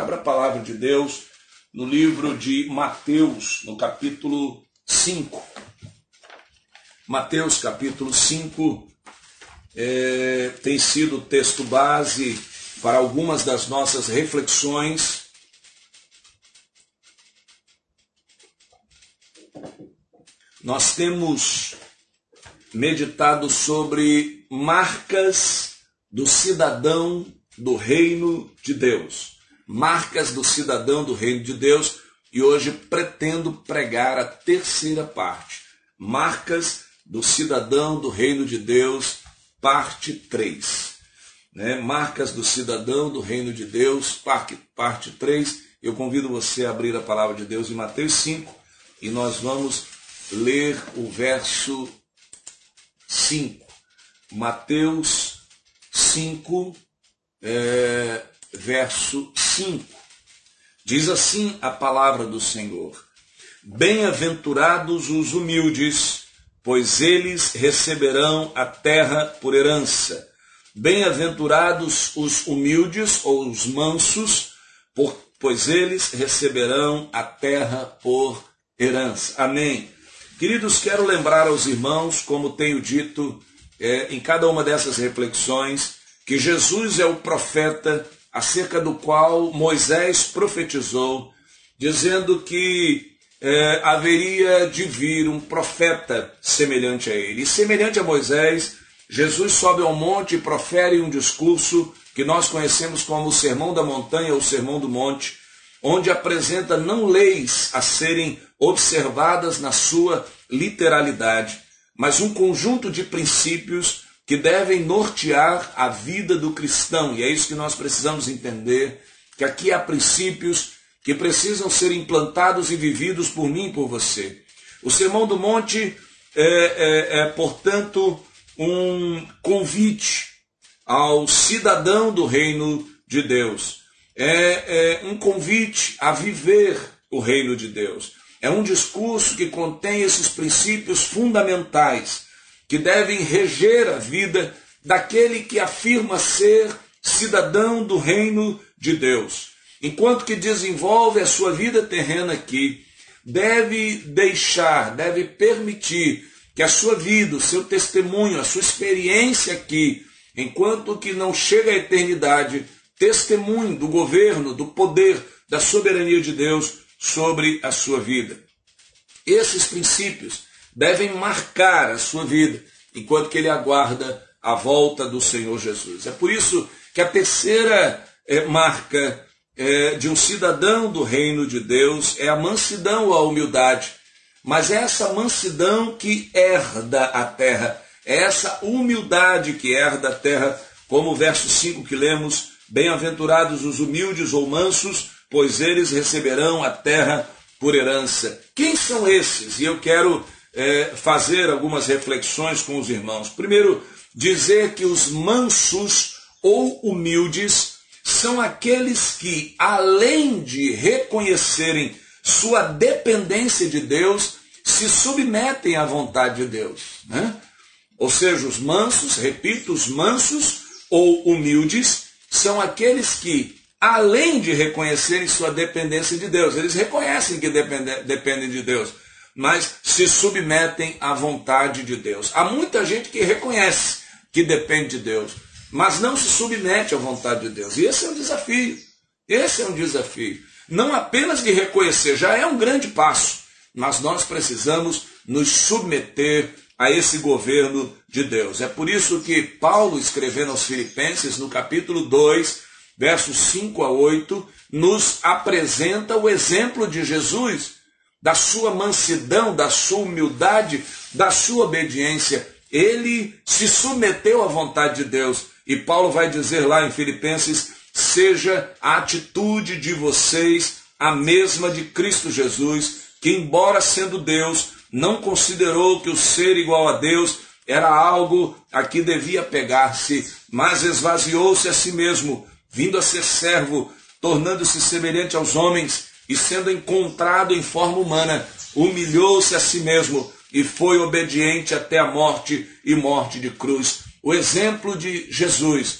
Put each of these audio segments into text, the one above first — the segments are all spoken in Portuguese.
Abra a palavra de Deus no livro de Mateus, no capítulo 5. Mateus, capítulo 5, é, tem sido o texto base para algumas das nossas reflexões. Nós temos meditado sobre marcas do cidadão do reino de Deus. Marcas do cidadão do reino de Deus. E hoje pretendo pregar a terceira parte. Marcas do cidadão do reino de Deus, parte 3. Né? Marcas do cidadão do reino de Deus, parte, parte 3. Eu convido você a abrir a palavra de Deus em Mateus 5 e nós vamos ler o verso 5. Mateus 5, é, verso 5. Diz assim a palavra do Senhor: Bem-aventurados os humildes, pois eles receberão a terra por herança. Bem-aventurados os humildes ou os mansos, pois eles receberão a terra por herança. Amém. Queridos, quero lembrar aos irmãos, como tenho dito é, em cada uma dessas reflexões, que Jesus é o profeta acerca do qual Moisés profetizou, dizendo que é, haveria de vir um profeta semelhante a ele. E semelhante a Moisés, Jesus sobe ao monte e profere um discurso que nós conhecemos como o Sermão da Montanha ou Sermão do Monte, onde apresenta não leis a serem observadas na sua literalidade, mas um conjunto de princípios que devem nortear a vida do cristão. E é isso que nós precisamos entender, que aqui há princípios que precisam ser implantados e vividos por mim e por você. O Sermão do Monte é, é, é portanto, um convite ao cidadão do reino de Deus. É, é um convite a viver o reino de Deus. É um discurso que contém esses princípios fundamentais que devem reger a vida daquele que afirma ser cidadão do reino de Deus. Enquanto que desenvolve a sua vida terrena aqui, deve deixar, deve permitir que a sua vida, o seu testemunho, a sua experiência aqui, enquanto que não chega à eternidade, testemunho do governo, do poder, da soberania de Deus sobre a sua vida. Esses princípios devem marcar a sua vida enquanto que ele aguarda a volta do Senhor Jesus. É por isso que a terceira é, marca é, de um cidadão do reino de Deus é a mansidão ou a humildade. Mas é essa mansidão que herda a terra, é essa humildade que herda a terra, como o verso 5 que lemos: Bem-aventurados os humildes ou mansos, pois eles receberão a terra por herança. Quem são esses? E eu quero é, fazer algumas reflexões com os irmãos. Primeiro, dizer que os mansos ou humildes são aqueles que, além de reconhecerem sua dependência de Deus, se submetem à vontade de Deus. Né? Ou seja, os mansos, repito, os mansos ou humildes são aqueles que, além de reconhecerem sua dependência de Deus, eles reconhecem que dependem de Deus, mas se submetem à vontade de Deus. Há muita gente que reconhece que depende de Deus, mas não se submete à vontade de Deus. E esse é um desafio. Esse é um desafio. Não apenas de reconhecer, já é um grande passo, mas nós precisamos nos submeter a esse governo de Deus. É por isso que Paulo, escrevendo aos Filipenses, no capítulo 2, versos 5 a 8, nos apresenta o exemplo de Jesus da sua mansidão, da sua humildade, da sua obediência. Ele se submeteu à vontade de Deus. E Paulo vai dizer lá em Filipenses: seja a atitude de vocês a mesma de Cristo Jesus, que, embora sendo Deus, não considerou que o ser igual a Deus era algo a que devia pegar-se, mas esvaziou-se a si mesmo, vindo a ser servo, tornando-se semelhante aos homens e sendo encontrado em forma humana, humilhou-se a si mesmo e foi obediente até a morte e morte de cruz. O exemplo de Jesus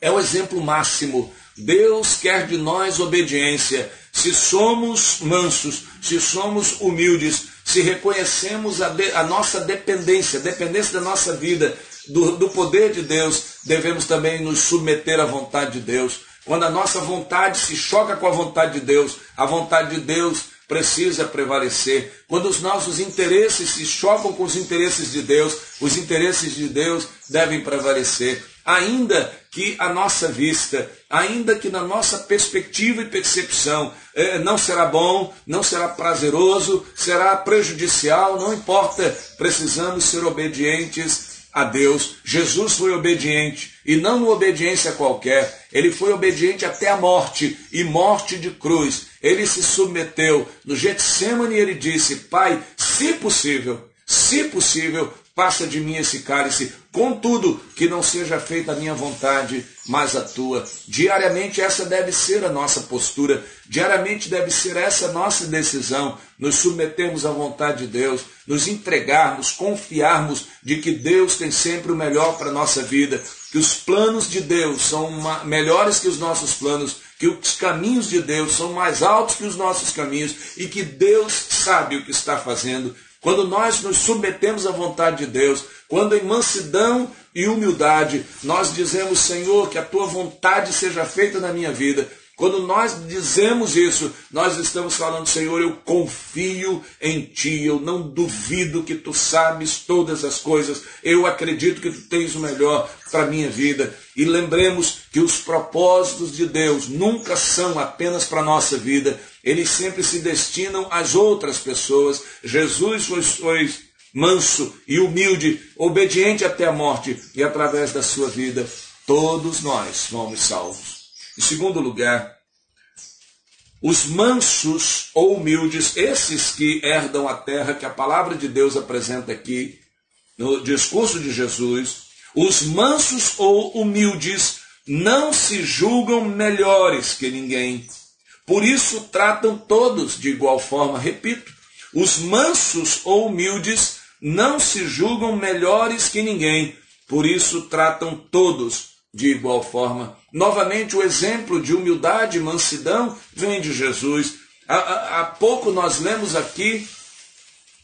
é o exemplo máximo Deus quer de nós obediência. Se somos mansos, se somos humildes, se reconhecemos a, de, a nossa dependência, dependência da nossa vida, do, do poder de Deus, devemos também nos submeter à vontade de Deus. Quando a nossa vontade se choca com a vontade de Deus, a vontade de Deus precisa prevalecer. Quando os nossos interesses se chocam com os interesses de Deus, os interesses de Deus devem prevalecer. Ainda que a nossa vista, ainda que na nossa perspectiva e percepção eh, não será bom, não será prazeroso, será prejudicial, não importa, precisamos ser obedientes a Deus. Jesus foi obediente, e não uma obediência qualquer, ele foi obediente até a morte, e morte de cruz. Ele se submeteu. No Getsemane ele disse: Pai, se possível, se possível, passa de mim esse cálice, contudo, que não seja feita a minha vontade, mas a tua. Diariamente essa deve ser a nossa postura, diariamente deve ser essa a nossa decisão, nos submetermos à vontade de Deus, nos entregarmos, confiarmos de que Deus tem sempre o melhor para a nossa vida, que os planos de Deus são melhores que os nossos planos, que os caminhos de Deus são mais altos que os nossos caminhos e que Deus sabe o que está fazendo quando nós nos submetemos à vontade de Deus, quando em mansidão e humildade nós dizemos, Senhor, que a tua vontade seja feita na minha vida, quando nós dizemos isso, nós estamos falando, Senhor, eu confio em Ti, eu não duvido que Tu sabes todas as coisas, eu acredito que Tu tens o melhor para a minha vida. E lembremos que os propósitos de Deus nunca são apenas para a nossa vida, eles sempre se destinam às outras pessoas. Jesus foi, foi manso e humilde, obediente até a morte, e através da sua vida, todos nós fomos salvos. Em segundo lugar, os mansos ou humildes, esses que herdam a terra que a palavra de Deus apresenta aqui no discurso de Jesus, os mansos ou humildes não se julgam melhores que ninguém. Por isso tratam todos de igual forma. Repito, os mansos ou humildes não se julgam melhores que ninguém. Por isso tratam todos de igual forma. Novamente, o exemplo de humildade e mansidão vem de Jesus. Há, há, pouco nós lemos aqui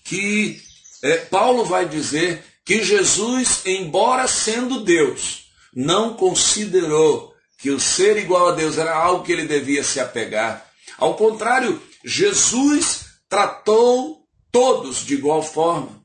que é, Paulo vai dizer que Jesus, embora sendo Deus, não considerou que o ser igual a Deus era algo que ele devia se apegar. Ao contrário, Jesus tratou todos de igual forma.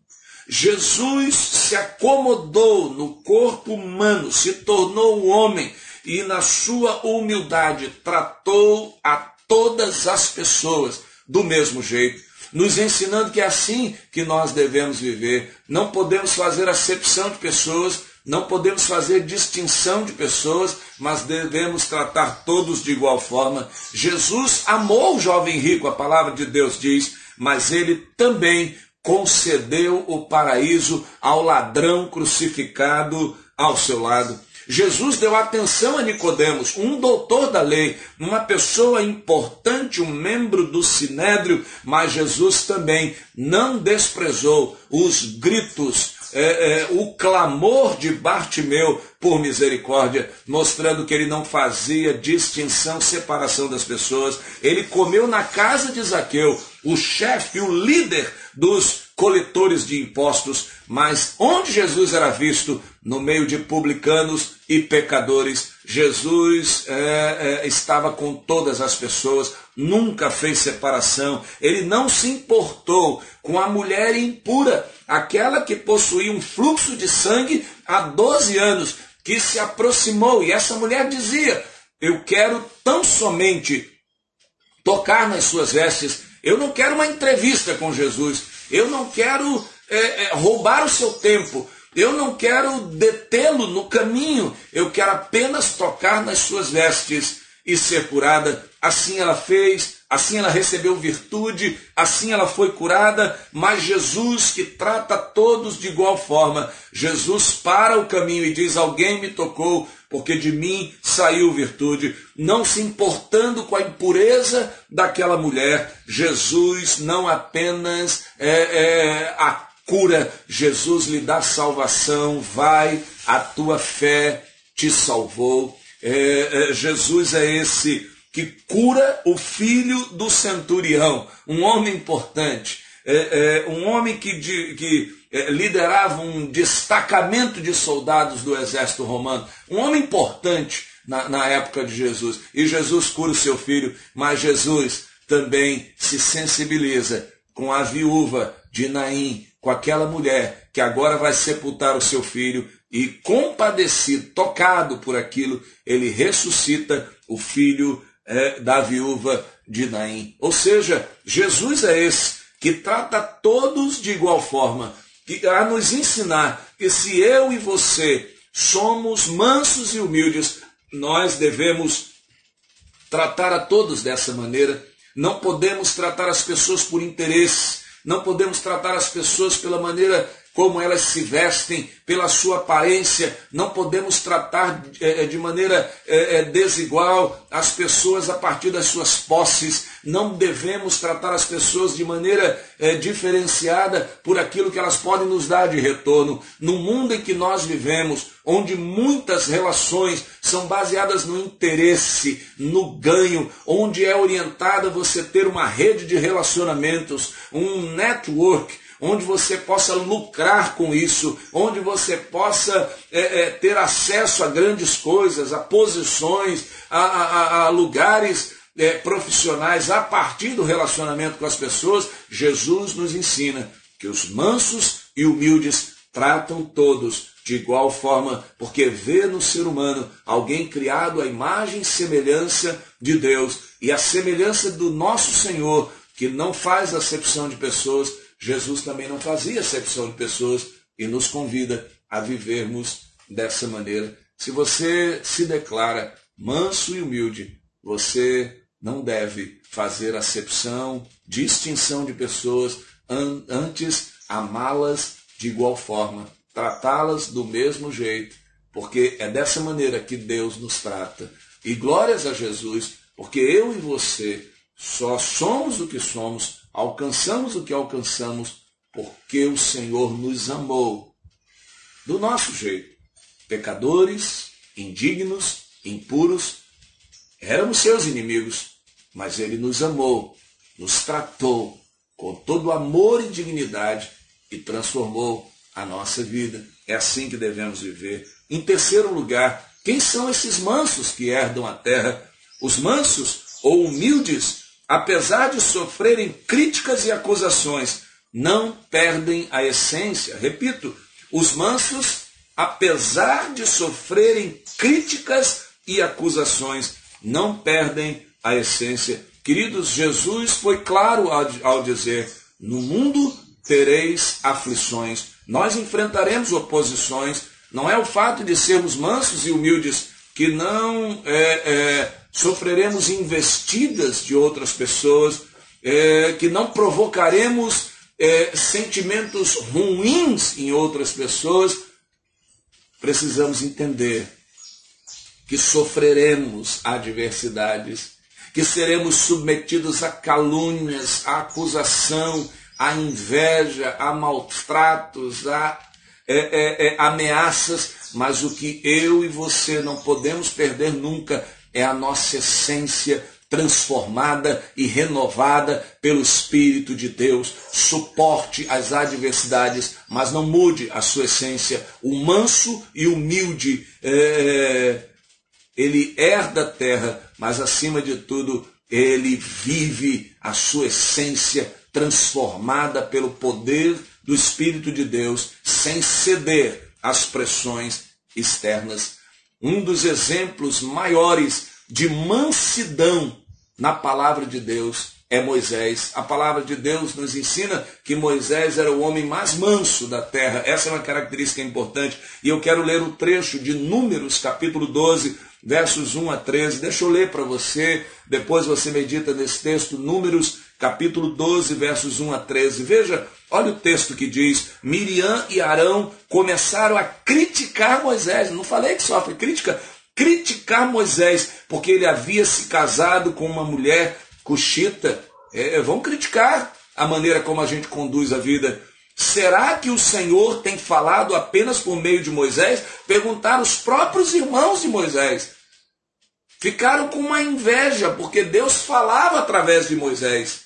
Jesus se acomodou no corpo humano, se tornou homem e, na sua humildade, tratou a todas as pessoas do mesmo jeito, nos ensinando que é assim que nós devemos viver. Não podemos fazer acepção de pessoas, não podemos fazer distinção de pessoas, mas devemos tratar todos de igual forma. Jesus amou o jovem rico, a palavra de Deus diz, mas ele também concedeu o paraíso ao ladrão crucificado ao seu lado. Jesus deu atenção a Nicodemos, um doutor da lei, uma pessoa importante, um membro do sinédrio, mas Jesus também não desprezou os gritos, é, é, o clamor de Bartimeu por misericórdia, mostrando que ele não fazia distinção, separação das pessoas. Ele comeu na casa de Zaqueu, o chefe, o líder dos coletores de impostos, mas onde Jesus era visto? No meio de publicanos e pecadores. Jesus é, é, estava com todas as pessoas, nunca fez separação, ele não se importou com a mulher impura, aquela que possuía um fluxo de sangue há 12 anos, que se aproximou, e essa mulher dizia: Eu quero tão somente tocar nas suas vestes, eu não quero uma entrevista com Jesus, eu não quero é, é, roubar o seu tempo. Eu não quero detê-lo no caminho. Eu quero apenas tocar nas suas vestes e ser curada. Assim ela fez, assim ela recebeu virtude, assim ela foi curada. Mas Jesus, que trata todos de igual forma, Jesus para o caminho e diz: Alguém me tocou, porque de mim saiu virtude, não se importando com a impureza daquela mulher, Jesus não apenas é, é, cura, Jesus lhe dá salvação, vai, a tua fé te salvou. É, é, Jesus é esse que cura o filho do centurião, um homem importante, é, é, um homem que, de, que é, liderava um destacamento de soldados do exército romano, um homem importante na, na época de Jesus. E Jesus cura o seu filho, mas Jesus também se sensibiliza com a viúva de Naim, com aquela mulher que agora vai sepultar o seu filho e compadecido, tocado por aquilo, ele ressuscita o filho é, da viúva de Naim. Ou seja, Jesus é esse que trata todos de igual forma, que a nos ensinar que se eu e você somos mansos e humildes, nós devemos tratar a todos dessa maneira. Não podemos tratar as pessoas por interesse, não podemos tratar as pessoas pela maneira como elas se vestem, pela sua aparência. Não podemos tratar é, de maneira é, desigual as pessoas a partir das suas posses. Não devemos tratar as pessoas de maneira diferenciada por aquilo que elas podem nos dar de retorno. No mundo em que nós vivemos, onde muitas relações são baseadas no interesse, no ganho, onde é orientada você ter uma rede de relacionamentos, um network onde você possa lucrar com isso, onde você possa é, é, ter acesso a grandes coisas, a posições, a, a, a lugares é, profissionais a partir do relacionamento com as pessoas, Jesus nos ensina que os mansos e humildes tratam todos de igual forma, porque vê no ser humano alguém criado à imagem e semelhança de Deus e a semelhança do nosso Senhor, que não faz acepção de pessoas, Jesus também não fazia acepção de pessoas e nos convida a vivermos dessa maneira. Se você se declara manso e humilde, você não deve fazer acepção, distinção de pessoas, antes amá-las de igual forma, tratá-las do mesmo jeito, porque é dessa maneira que Deus nos trata. E glórias a Jesus, porque eu e você só somos o que somos alcançamos o que alcançamos porque o Senhor nos amou do nosso jeito. Pecadores, indignos, impuros, éramos seus inimigos, mas ele nos amou, nos tratou com todo amor e dignidade e transformou a nossa vida. É assim que devemos viver. Em terceiro lugar, quem são esses mansos que herdam a terra? Os mansos ou humildes apesar de sofrerem críticas e acusações, não perdem a essência. Repito, os mansos, apesar de sofrerem críticas e acusações, não perdem a essência. Queridos, Jesus foi claro ao, dizer: no mundo tereis aflições, nós enfrentaremos oposições. Não é o fato de sermos mansos e humildes que não é, é, sofreremos investidas de outras pessoas, é, que não provocaremos é, sentimentos ruins em outras pessoas, precisamos entender que sofreremos adversidades, que seremos submetidos a calúnias, a acusação, a inveja, a maltratos, a é, é, é, ameaças, mas o que eu e você não podemos perder nunca é a nossa essência transformada e renovada pelo Espírito de Deus. Suporte as adversidades, mas não mude a sua essência. O manso e humilde, é, ele herda a terra, mas acima de tudo, ele vive a sua essência transformada pelo poder do Espírito de Deus, sem ceder às pressões externas um dos exemplos maiores de mansidão na palavra de Deus é Moisés. A palavra de Deus nos ensina que Moisés era o homem mais manso da terra. Essa é uma característica importante. E eu quero ler o trecho de Números, capítulo 12, versos 1 a 13. Deixa eu ler para você, depois você medita nesse texto, Números, capítulo 12, versos 1 a 13. Veja, olha o texto que diz: Miriam e Arão começaram a criticar Moisés. Não falei que sofre crítica? Criticar Moisés, porque ele havia se casado com uma mulher cuxita. É, vão criticar a maneira como a gente conduz a vida. Será que o Senhor tem falado apenas por meio de Moisés? Perguntar os próprios irmãos de Moisés. ficaram com uma inveja, porque Deus falava através de Moisés.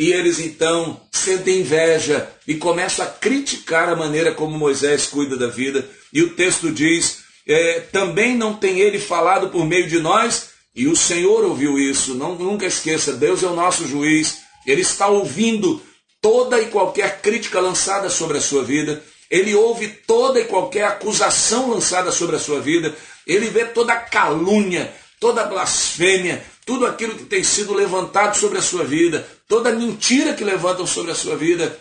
E eles então sentem inveja e começam a criticar a maneira como Moisés cuida da vida. E o texto diz: é, também não tem ele falado por meio de nós, e o Senhor ouviu isso. Não, nunca esqueça, Deus é o nosso juiz. Ele está ouvindo toda e qualquer crítica lançada sobre a sua vida. Ele ouve toda e qualquer acusação lançada sobre a sua vida. Ele vê toda calúnia, toda blasfêmia, tudo aquilo que tem sido levantado sobre a sua vida, toda mentira que levantam sobre a sua vida.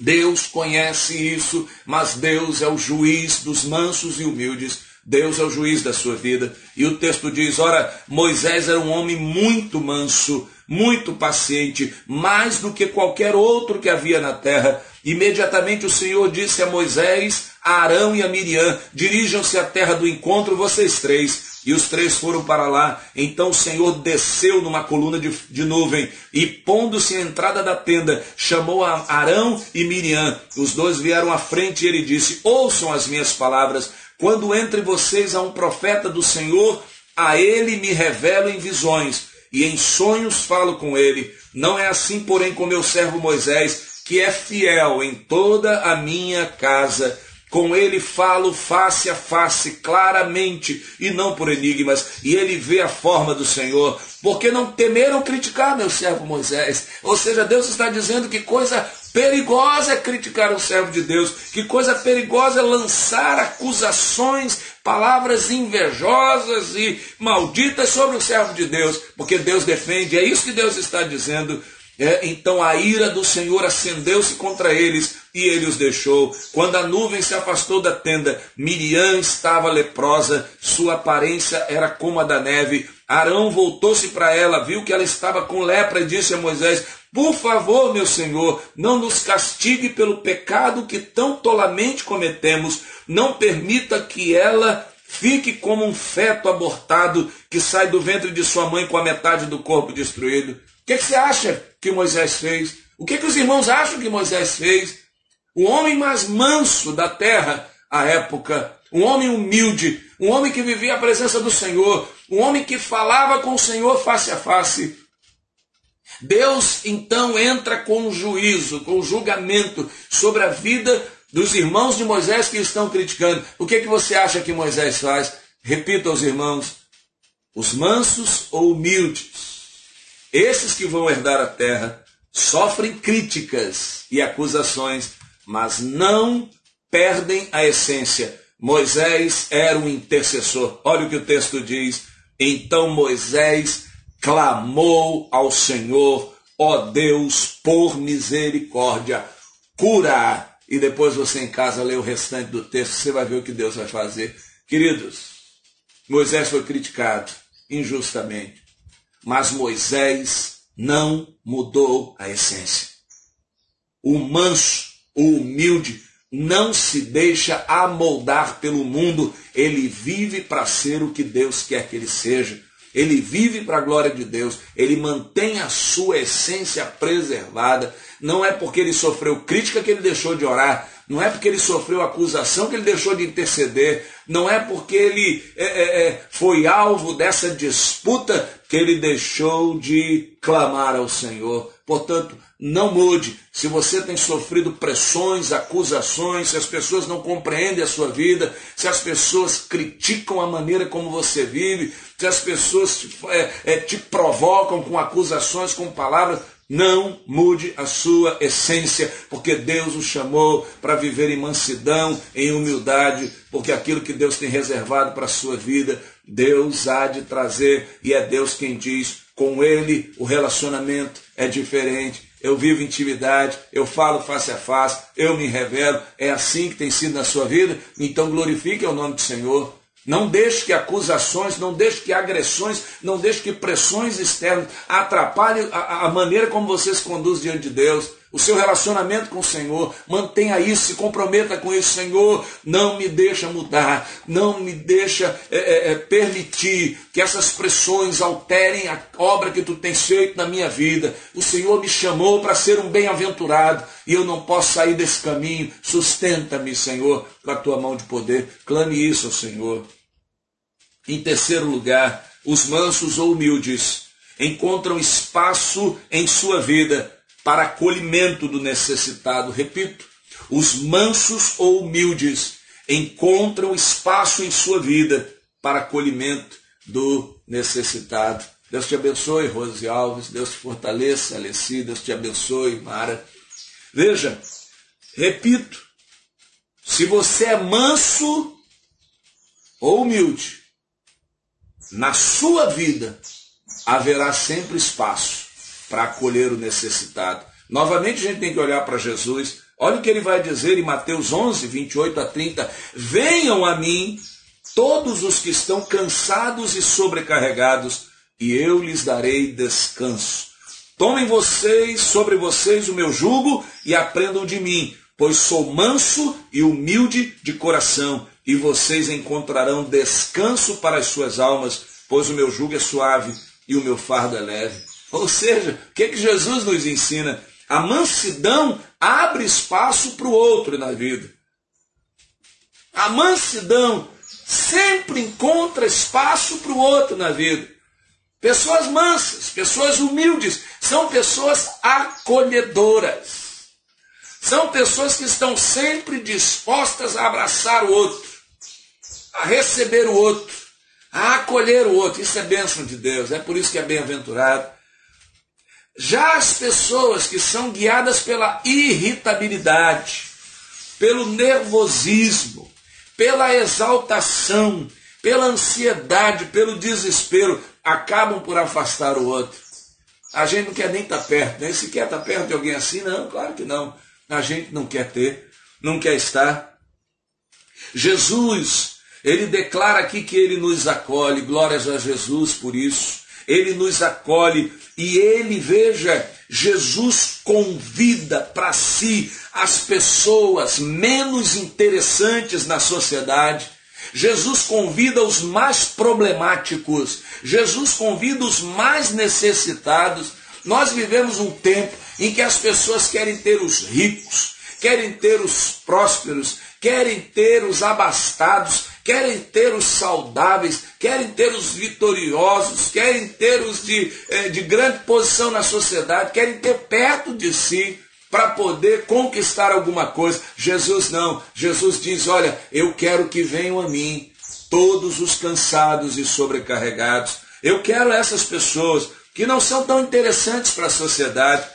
Deus conhece isso, mas Deus é o juiz dos mansos e humildes. Deus é o juiz da sua vida. E o texto diz: ora, Moisés era um homem muito manso, muito paciente, mais do que qualquer outro que havia na terra. Imediatamente o Senhor disse a Moisés, a Arão e a Miriam: dirijam-se à terra do encontro, vocês três. E os três foram para lá. Então o Senhor desceu numa coluna de, de nuvem e, pondo-se à entrada da tenda, chamou a Arão e Miriam. Os dois vieram à frente e ele disse: Ouçam as minhas palavras. Quando entre vocês há um profeta do Senhor, a ele me revelo em visões e em sonhos falo com ele. Não é assim, porém, com meu servo Moisés, que é fiel em toda a minha casa. Com ele falo face a face, claramente, e não por enigmas, e ele vê a forma do Senhor, porque não temeram criticar meu servo Moisés. Ou seja, Deus está dizendo que coisa perigosa é criticar o servo de Deus, que coisa perigosa é lançar acusações, palavras invejosas e malditas sobre o servo de Deus, porque Deus defende, é isso que Deus está dizendo. É, então a ira do Senhor acendeu-se contra eles e ele os deixou. Quando a nuvem se afastou da tenda, Miriam estava leprosa, sua aparência era como a da neve. Arão voltou-se para ela, viu que ela estava com lepra e disse a Moisés: Por favor, meu senhor, não nos castigue pelo pecado que tão tolamente cometemos. Não permita que ela fique como um feto abortado que sai do ventre de sua mãe com a metade do corpo destruído que, que você acha que Moisés fez? O que, que os irmãos acham que Moisés fez? O homem mais manso da terra à época, um homem humilde, um homem que vivia a presença do Senhor, um homem que falava com o Senhor face a face. Deus então entra com juízo, com julgamento sobre a vida dos irmãos de Moisés que estão criticando. O que, que você acha que Moisés faz? Repita aos irmãos: os mansos ou humildes esses que vão herdar a terra sofrem críticas e acusações, mas não perdem a essência. Moisés era um intercessor. Olha o que o texto diz. Então Moisés clamou ao Senhor, ó Deus, por misericórdia, cura. E depois você em casa lê o restante do texto, você vai ver o que Deus vai fazer. Queridos, Moisés foi criticado injustamente. Mas Moisés não mudou a essência. O manso, o humilde, não se deixa amoldar pelo mundo, ele vive para ser o que Deus quer que ele seja. Ele vive para a glória de Deus, ele mantém a sua essência preservada. Não é porque ele sofreu crítica que ele deixou de orar, não é porque ele sofreu acusação que ele deixou de interceder, não é porque ele é, é, é, foi alvo dessa disputa que ele deixou de clamar ao Senhor. Portanto, não mude. Se você tem sofrido pressões, acusações, se as pessoas não compreendem a sua vida, se as pessoas criticam a maneira como você vive, se as pessoas te, é, é, te provocam com acusações, com palavras, não mude a sua essência, porque Deus o chamou para viver em mansidão, em humildade, porque aquilo que Deus tem reservado para a sua vida, Deus há de trazer, e é Deus quem diz: com Ele o relacionamento é diferente. Eu vivo intimidade, eu falo face a face, eu me revelo. É assim que tem sido na sua vida. Então glorifique o nome do Senhor. Não deixe que acusações, não deixe que agressões, não deixe que pressões externas atrapalhem a, a maneira como você se conduz diante de Deus o seu relacionamento com o Senhor. Mantenha isso, se comprometa com isso, Senhor. Não me deixa mudar, não me deixa é, é, é, permitir que essas pressões alterem a obra que tu tens feito na minha vida. O Senhor me chamou para ser um bem-aventurado e eu não posso sair desse caminho. Sustenta-me, Senhor, com a tua mão de poder. Clame isso Senhor. Em terceiro lugar, os mansos ou humildes encontram espaço em sua vida para acolhimento do necessitado. Repito, os mansos ou humildes encontram espaço em sua vida para acolhimento do necessitado. Deus te abençoe, Rose Alves. Deus te fortaleça, Alessi. Deus te abençoe, Mara. Veja, repito, se você é manso ou humilde, na sua vida haverá sempre espaço para acolher o necessitado. Novamente a gente tem que olhar para Jesus. Olha o que ele vai dizer em Mateus 11, 28 a 30. Venham a mim todos os que estão cansados e sobrecarregados, e eu lhes darei descanso. Tomem vocês sobre vocês o meu jugo e aprendam de mim, pois sou manso e humilde de coração, e vocês encontrarão descanso para as suas almas, pois o meu jugo é suave e o meu fardo é leve. Ou seja, o que, é que Jesus nos ensina? A mansidão abre espaço para o outro na vida. A mansidão sempre encontra espaço para o outro na vida. Pessoas mansas, pessoas humildes, são pessoas acolhedoras. São pessoas que estão sempre dispostas a abraçar o outro, a receber o outro, a acolher o outro. Isso é bênção de Deus, é por isso que é bem-aventurado. Já as pessoas que são guiadas pela irritabilidade, pelo nervosismo, pela exaltação, pela ansiedade, pelo desespero, acabam por afastar o outro. A gente não quer nem estar perto, nem sequer estar perto de alguém assim, não, claro que não a gente não quer ter, não quer estar. Jesus, ele declara aqui que ele nos acolhe, glórias a Jesus por isso. Ele nos acolhe e ele, veja, Jesus convida para si as pessoas menos interessantes na sociedade. Jesus convida os mais problemáticos. Jesus convida os mais necessitados. Nós vivemos um tempo em que as pessoas querem ter os ricos, querem ter os prósperos, querem ter os abastados, querem ter os saudáveis, querem ter os vitoriosos, querem ter os de, eh, de grande posição na sociedade, querem ter perto de si para poder conquistar alguma coisa. Jesus não. Jesus diz: Olha, eu quero que venham a mim todos os cansados e sobrecarregados. Eu quero essas pessoas que não são tão interessantes para a sociedade,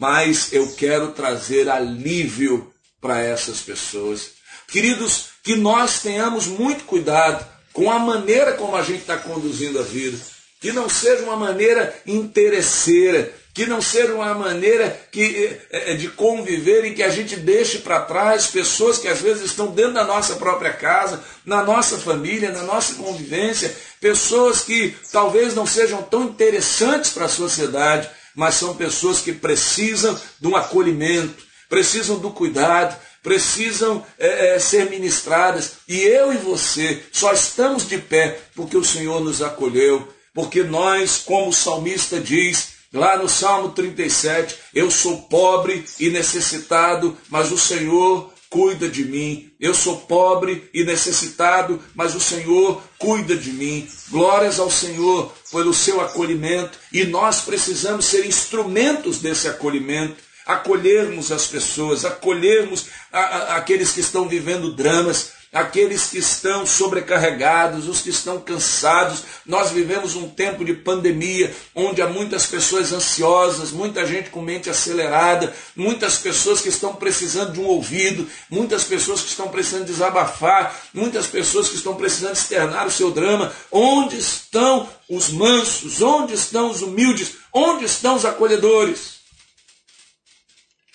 mas eu quero trazer alívio para essas pessoas. Queridos, que nós tenhamos muito cuidado com a maneira como a gente está conduzindo a vida. Que não seja uma maneira interesseira, que não seja uma maneira que, é, de conviver em que a gente deixe para trás pessoas que às vezes estão dentro da nossa própria casa, na nossa família, na nossa convivência, pessoas que talvez não sejam tão interessantes para a sociedade, mas são pessoas que precisam de um acolhimento, precisam do cuidado, precisam é, é, ser ministradas. E eu e você só estamos de pé porque o Senhor nos acolheu, porque nós, como o salmista diz, Lá no Salmo 37, eu sou pobre e necessitado, mas o Senhor cuida de mim. Eu sou pobre e necessitado, mas o Senhor cuida de mim. Glórias ao Senhor pelo seu acolhimento e nós precisamos ser instrumentos desse acolhimento. Acolhermos as pessoas, acolhermos a, a, aqueles que estão vivendo dramas, aqueles que estão sobrecarregados, os que estão cansados. Nós vivemos um tempo de pandemia onde há muitas pessoas ansiosas, muita gente com mente acelerada, muitas pessoas que estão precisando de um ouvido, muitas pessoas que estão precisando desabafar, muitas pessoas que estão precisando externar o seu drama. Onde estão os mansos? Onde estão os humildes? Onde estão os acolhedores?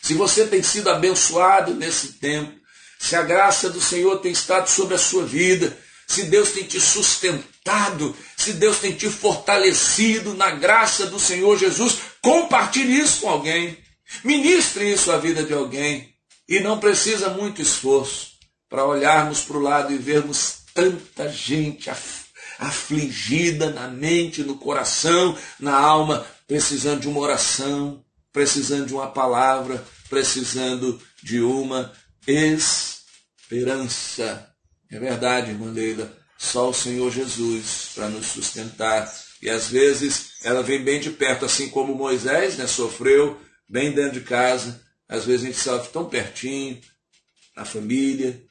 Se você tem sido abençoado nesse tempo, se a graça do Senhor tem estado sobre a sua vida, se Deus tem te sustentado, se Deus tem te fortalecido na graça do Senhor Jesus, compartilhe isso com alguém. Ministre isso à vida de alguém. E não precisa muito esforço para olharmos para o lado e vermos tanta gente afligida na mente, no coração, na alma, precisando de uma oração, precisando de uma palavra, precisando de uma esperança. É verdade, irmã Leila. só o Senhor Jesus para nos sustentar. E às vezes ela vem bem de perto, assim como Moisés né, sofreu bem dentro de casa. Às vezes a gente sofre tão pertinho, na família,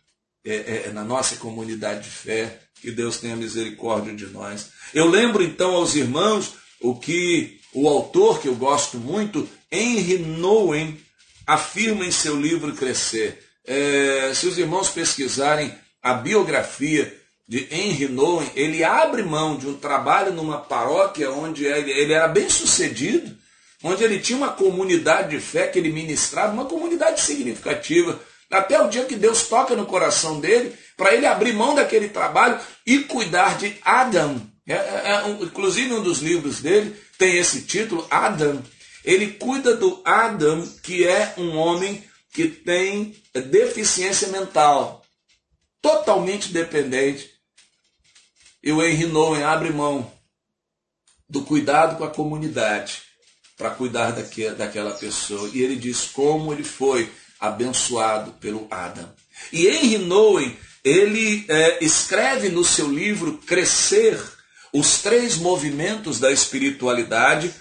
é, é, é, na nossa comunidade de fé. Que Deus tenha misericórdia de nós. Eu lembro então aos irmãos o que o autor, que eu gosto muito, Henry Nouwen, afirma em seu livro Crescer. É, se os irmãos pesquisarem a biografia de Henry Nouwen, ele abre mão de um trabalho numa paróquia onde ele, ele era bem sucedido, onde ele tinha uma comunidade de fé que ele ministrava, uma comunidade significativa, até o dia que Deus toca no coração dele, para ele abrir mão daquele trabalho e cuidar de Adam. É, é, é, inclusive, um dos livros dele tem esse título, Adam. Ele cuida do Adam, que é um homem que tem deficiência mental, totalmente dependente e o Henry Nouwen abre mão do cuidado com a comunidade para cuidar daquela pessoa. E ele diz como ele foi abençoado pelo Adam. E Henry Nouwen, ele é, escreve no seu livro Crescer, os três movimentos da espiritualidade,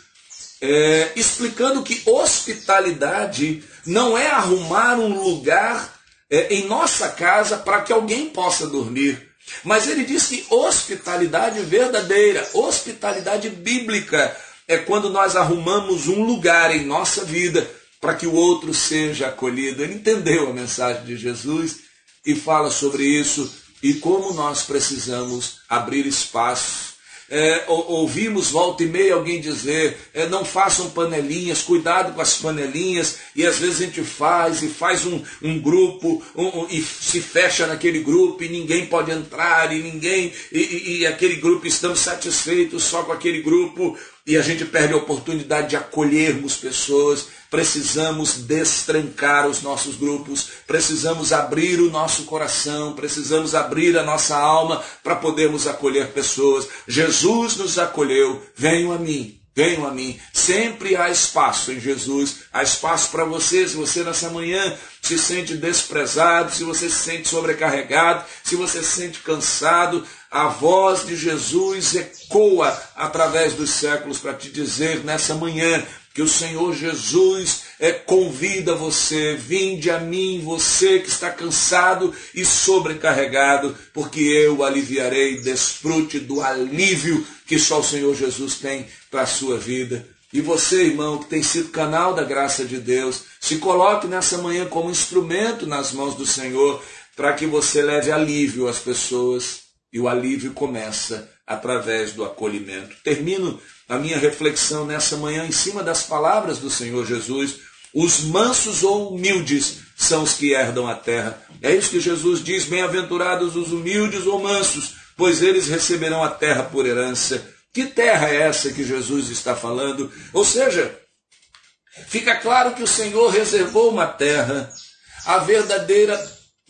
é, explicando que hospitalidade não é arrumar um lugar é, em nossa casa para que alguém possa dormir. Mas ele diz que hospitalidade verdadeira, hospitalidade bíblica, é quando nós arrumamos um lugar em nossa vida para que o outro seja acolhido. Ele entendeu a mensagem de Jesus e fala sobre isso e como nós precisamos abrir espaço é, ouvimos volta e meia alguém dizer: é, não façam panelinhas, cuidado com as panelinhas, e às vezes a gente faz e faz um, um grupo um, um, e se fecha naquele grupo e ninguém pode entrar, e ninguém, e, e, e aquele grupo estamos satisfeitos só com aquele grupo, e a gente perde a oportunidade de acolhermos pessoas, precisamos destrancar os nossos grupos, precisamos abrir o nosso coração, precisamos abrir a nossa alma para podermos acolher pessoas. Jesus nos acolheu, venham a mim. Venham a mim. Sempre há espaço em Jesus. Há espaço para você. Se você nessa manhã se sente desprezado, se você se sente sobrecarregado, se você se sente cansado, a voz de Jesus ecoa através dos séculos para te dizer nessa manhã que o Senhor Jesus é, convida você, vinde a mim, você que está cansado e sobrecarregado, porque eu aliviarei, desfrute do alívio que só o Senhor Jesus tem para a sua vida. E você, irmão, que tem sido canal da graça de Deus, se coloque nessa manhã como instrumento nas mãos do Senhor, para que você leve alívio às pessoas e o alívio começa através do acolhimento. Termino a minha reflexão nessa manhã em cima das palavras do Senhor Jesus. Os mansos ou humildes são os que herdam a terra. É isso que Jesus diz: bem-aventurados os humildes ou mansos, pois eles receberão a terra por herança. Que terra é essa que Jesus está falando? Ou seja, fica claro que o Senhor reservou uma terra, a verdadeira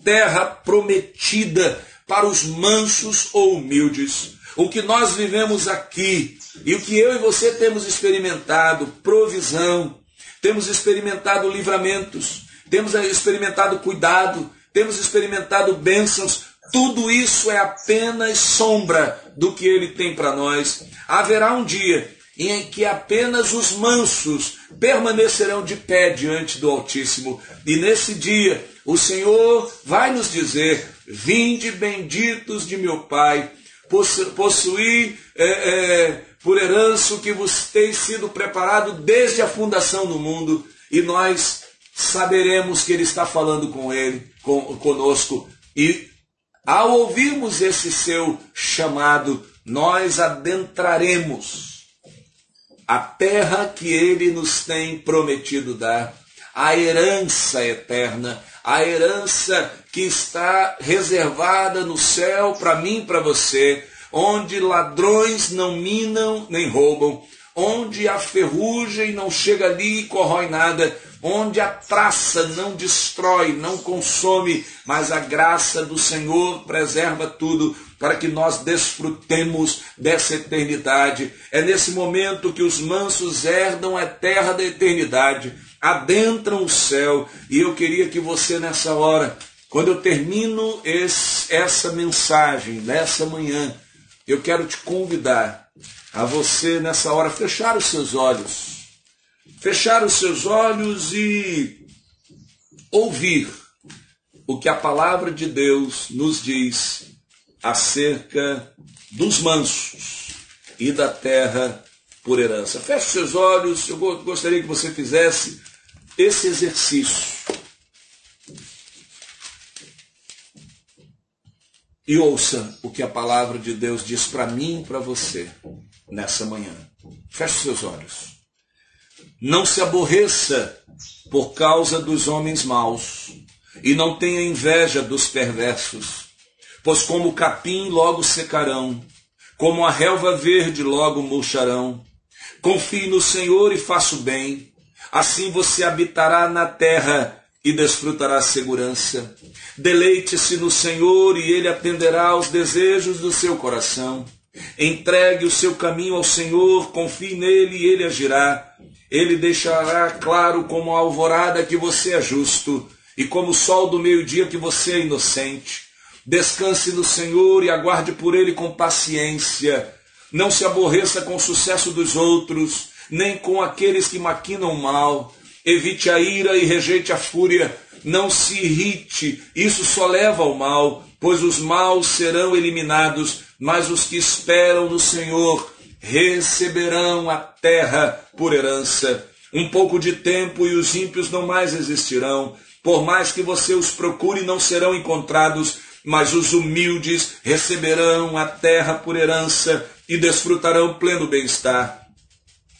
terra prometida para os mansos ou humildes. O que nós vivemos aqui e o que eu e você temos experimentado, provisão, temos experimentado livramentos, temos experimentado cuidado, temos experimentado bênçãos, tudo isso é apenas sombra do que ele tem para nós. Haverá um dia em que apenas os mansos permanecerão de pé diante do Altíssimo, e nesse dia o Senhor vai nos dizer: Vinde benditos de meu Pai, possuí é, é, por herança o que vos tem sido preparado desde a fundação do mundo, e nós saberemos que Ele está falando com Ele, com, conosco, e ao ouvirmos esse seu chamado, nós adentraremos a terra que Ele nos tem prometido dar, a herança eterna, a herança que está reservada no céu para mim e para você, onde ladrões não minam nem roubam, onde a ferrugem não chega ali e corrói nada, onde a traça não destrói, não consome, mas a graça do Senhor preserva tudo para que nós desfrutemos dessa eternidade. É nesse momento que os mansos herdam a terra da eternidade adentram o céu. E eu queria que você nessa hora Quando eu termino esse, essa mensagem nessa manhã, eu quero te convidar a você nessa hora fechar os seus olhos. Fechar os seus olhos e ouvir o que a palavra de Deus nos diz acerca dos mansos e da terra por herança. Feche seus olhos, eu gostaria que você fizesse esse exercício. E ouça o que a palavra de Deus diz para mim e para você nessa manhã. Feche seus olhos. Não se aborreça por causa dos homens maus, e não tenha inveja dos perversos, pois como o capim logo secarão, como a relva verde logo murcharão. Confie no Senhor e faça o bem, assim você habitará na terra e desfrutará segurança. Deleite-se no Senhor e ele atenderá aos desejos do seu coração. Entregue o seu caminho ao Senhor, confie nele e ele agirá. Ele deixará claro como a alvorada que você é justo e como o sol do meio-dia que você é inocente. Descanse no Senhor e aguarde por ele com paciência. Não se aborreça com o sucesso dos outros, nem com aqueles que maquinam mal. Evite a ira e rejeite a fúria. Não se irrite, isso só leva ao mal, pois os maus serão eliminados mas os que esperam no Senhor receberão a terra por herança. Um pouco de tempo e os ímpios não mais existirão. Por mais que você os procure, não serão encontrados, mas os humildes receberão a terra por herança e desfrutarão pleno bem-estar.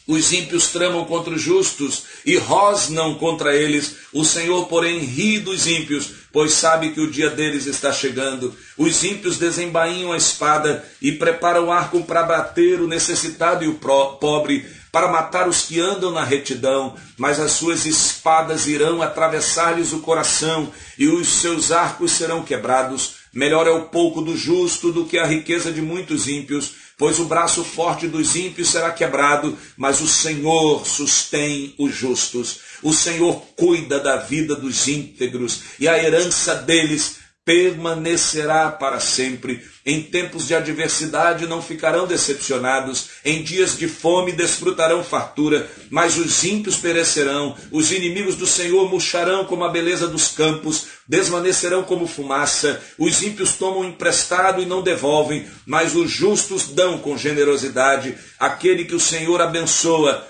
Os ímpios tramam contra os justos e rosnam contra eles. O Senhor, porém, ri dos ímpios, pois sabe que o dia deles está chegando. Os ímpios desembainham a espada e preparam o arco para bater o necessitado e o pobre, para matar os que andam na retidão. Mas as suas espadas irão atravessar-lhes o coração e os seus arcos serão quebrados. Melhor é o pouco do justo do que a riqueza de muitos ímpios Pois o braço forte dos ímpios será quebrado, mas o Senhor sustém os justos. O Senhor cuida da vida dos íntegros e a herança deles permanecerá para sempre. Em tempos de adversidade não ficarão decepcionados, em dias de fome desfrutarão fartura, mas os ímpios perecerão, os inimigos do Senhor murcharão como a beleza dos campos, desvanecerão como fumaça, os ímpios tomam emprestado e não devolvem, mas os justos dão com generosidade, aquele que o Senhor abençoa,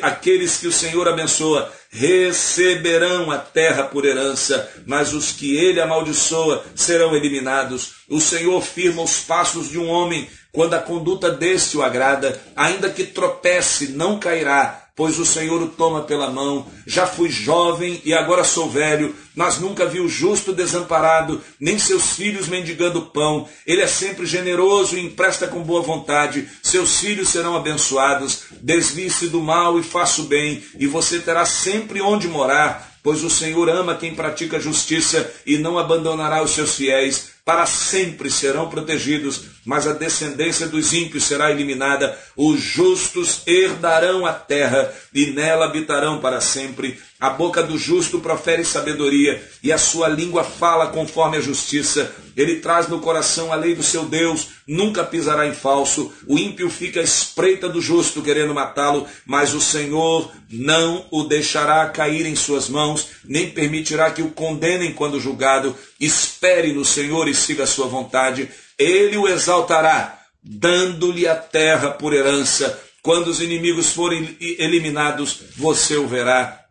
aqueles que o Senhor abençoa receberão a terra por herança, mas os que ele amaldiçoa serão eliminados. O Senhor firma os passos de um homem quando a conduta deste o agrada, ainda que tropece, não cairá, pois o Senhor o toma pela mão. Já fui jovem e agora sou velho, mas nunca vi o justo desamparado, nem seus filhos mendigando pão. Ele é sempre generoso e empresta com boa vontade. Seus filhos serão abençoados. Desvie-se do mal e faça o bem, e você terá sempre onde morar, pois o Senhor ama quem pratica justiça e não abandonará os seus fiéis para sempre serão protegidos, mas a descendência dos ímpios será eliminada. Os justos herdarão a terra e nela habitarão para sempre. A boca do justo profere sabedoria e a sua língua fala conforme a justiça. Ele traz no coração a lei do seu Deus, nunca pisará em falso. O ímpio fica à espreita do justo, querendo matá-lo, mas o Senhor não o deixará cair em suas mãos, nem permitirá que o condenem quando julgado. Espere no Senhor e siga a sua vontade. Ele o exaltará, dando-lhe a terra por herança. Quando os inimigos forem eliminados, você o verá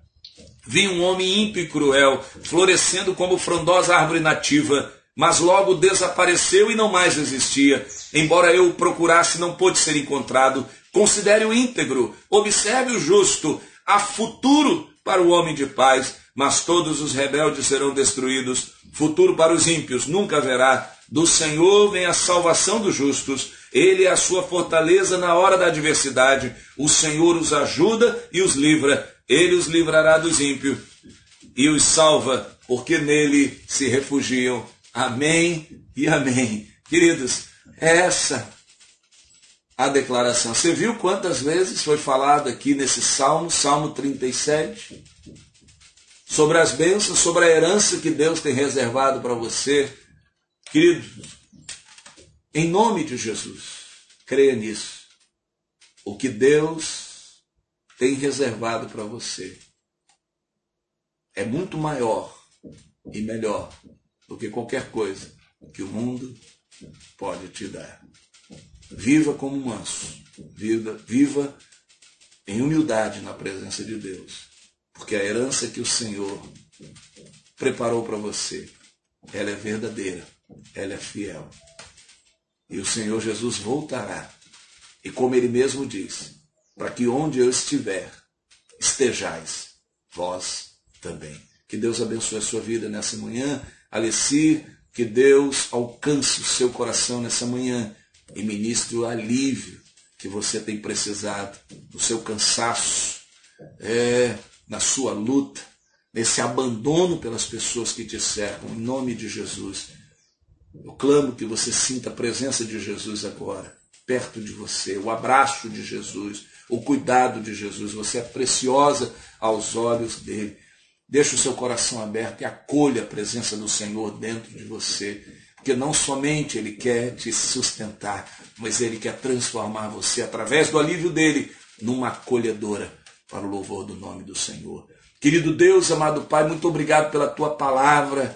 Vi um homem ímpio e cruel, florescendo como frondosa árvore nativa, mas logo desapareceu e não mais existia. Embora eu o procurasse, não pôde ser encontrado. Considere o íntegro, observe o justo. Há futuro para o homem de paz, mas todos os rebeldes serão destruídos. Futuro para os ímpios nunca haverá. Do Senhor vem a salvação dos justos. Ele é a sua fortaleza na hora da adversidade. O Senhor os ajuda e os livra. Ele os livrará dos ímpios e os salva, porque nele se refugiam. Amém e amém. Queridos, essa a declaração. Você viu quantas vezes foi falado aqui nesse salmo, Salmo 37? Sobre as bênçãos, sobre a herança que Deus tem reservado para você. Querido, em nome de Jesus, creia nisso. O que Deus tem reservado para você é muito maior e melhor do que qualquer coisa que o mundo pode te dar. Viva como manso, viva, viva em humildade na presença de Deus, porque a herança que o Senhor preparou para você, ela é verdadeira, ela é fiel. E o Senhor Jesus voltará. E como ele mesmo diz, para que onde eu estiver, estejais vós também. Que Deus abençoe a sua vida nessa manhã. Alessi, que Deus alcance o seu coração nessa manhã e ministre o alívio que você tem precisado, no seu cansaço, é, na sua luta, nesse abandono pelas pessoas que te cercam, em nome de Jesus. Eu clamo que você sinta a presença de Jesus agora, perto de você, o abraço de Jesus, o cuidado de Jesus. Você é preciosa aos olhos dele. Deixe o seu coração aberto e acolha a presença do Senhor dentro de você. Porque não somente Ele quer te sustentar, mas Ele quer transformar você através do alívio dele numa acolhedora para o louvor do nome do Senhor. Querido Deus, amado Pai, muito obrigado pela tua palavra,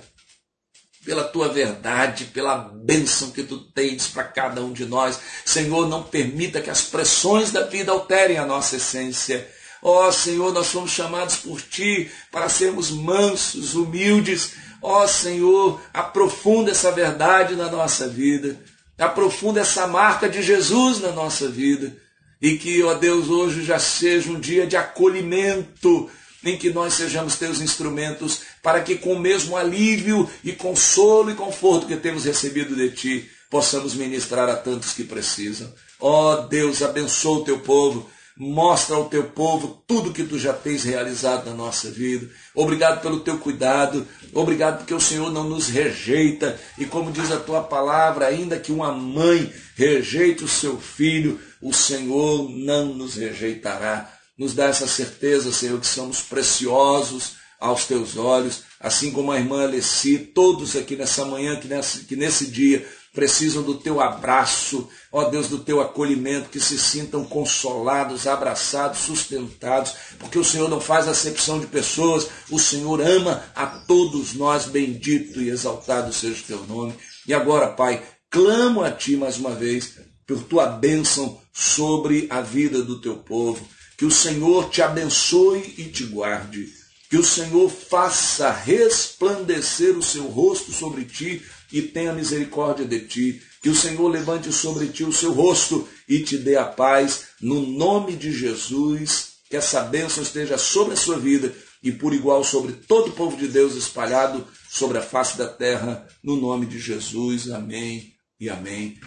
pela tua verdade, pela bênção que tu tens para cada um de nós. Senhor, não permita que as pressões da vida alterem a nossa essência Ó oh, Senhor, nós somos chamados por Ti para sermos mansos, humildes. Ó oh, Senhor, aprofunda essa verdade na nossa vida. Aprofunda essa marca de Jesus na nossa vida. E que, ó Deus, hoje já seja um dia de acolhimento, em que nós sejamos teus instrumentos, para que com o mesmo alívio e consolo e conforto que temos recebido de Ti, possamos ministrar a tantos que precisam. Ó Deus, abençoa o teu povo Mostra ao teu povo tudo que tu já tens realizado na nossa vida. Obrigado pelo teu cuidado. Obrigado porque o Senhor não nos rejeita. E como diz a tua palavra, ainda que uma mãe rejeite o seu filho, o Senhor não nos rejeitará. Nos dá essa certeza, Senhor, que somos preciosos aos teus olhos, assim como a irmã Alessi, todos aqui nessa manhã, que nesse, que nesse dia precisam do teu abraço, ó Deus, do teu acolhimento, que se sintam consolados, abraçados, sustentados, porque o Senhor não faz acepção de pessoas, o Senhor ama a todos nós, bendito e exaltado seja o teu nome. E agora, Pai, clamo a Ti mais uma vez por Tua bênção sobre a vida do Teu povo, que o Senhor te abençoe e te guarde. Que o Senhor faça resplandecer o seu rosto sobre ti e tenha misericórdia de ti. Que o Senhor levante sobre ti o seu rosto e te dê a paz, no nome de Jesus. Que essa bênção esteja sobre a sua vida e por igual sobre todo o povo de Deus espalhado sobre a face da terra, no nome de Jesus. Amém e amém.